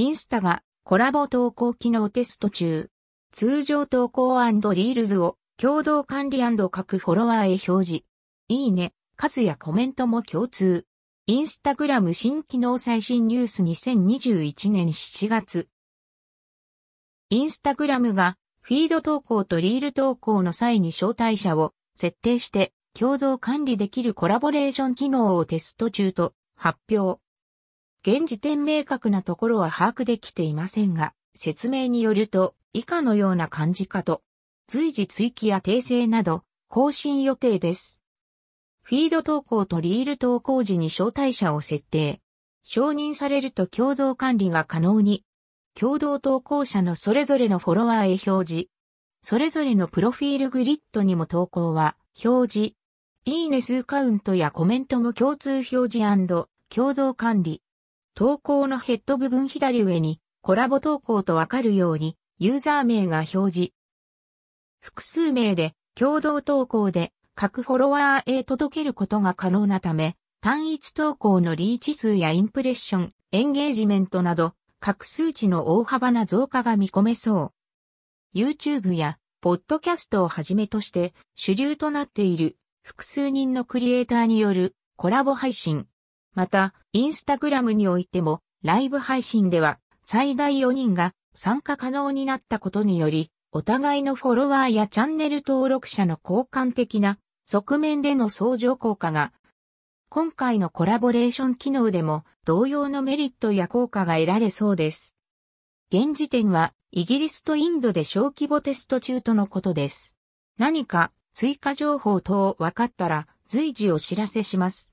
インスタがコラボ投稿機能テスト中。通常投稿リールズを共同管理各フォロワーへ表示。いいね、数やコメントも共通。インスタグラム新機能最新ニュース2021年7月。インスタグラムがフィード投稿とリール投稿の際に招待者を設定して共同管理できるコラボレーション機能をテスト中と発表。現時点明確なところは把握できていませんが、説明によると以下のような感じかと、随時追記や訂正など更新予定です。フィード投稿とリール投稿時に招待者を設定。承認されると共同管理が可能に。共同投稿者のそれぞれのフォロワーへ表示。それぞれのプロフィールグリッドにも投稿は表示。いいね数カウントやコメントも共通表示共同管理。投稿のヘッド部分左上にコラボ投稿とわかるようにユーザー名が表示。複数名で共同投稿で各フォロワーへ届けることが可能なため、単一投稿のリーチ数やインプレッション、エンゲージメントなど各数値の大幅な増加が見込めそう。YouTube やポッドキャストをはじめとして主流となっている複数人のクリエイターによるコラボ配信。また、インスタグラムにおいてもライブ配信では最大4人が参加可能になったことにより、お互いのフォロワーやチャンネル登録者の交換的な側面での相乗効果が、今回のコラボレーション機能でも同様のメリットや効果が得られそうです。現時点はイギリスとインドで小規模テスト中とのことです。何か追加情報等分かったら随時お知らせします。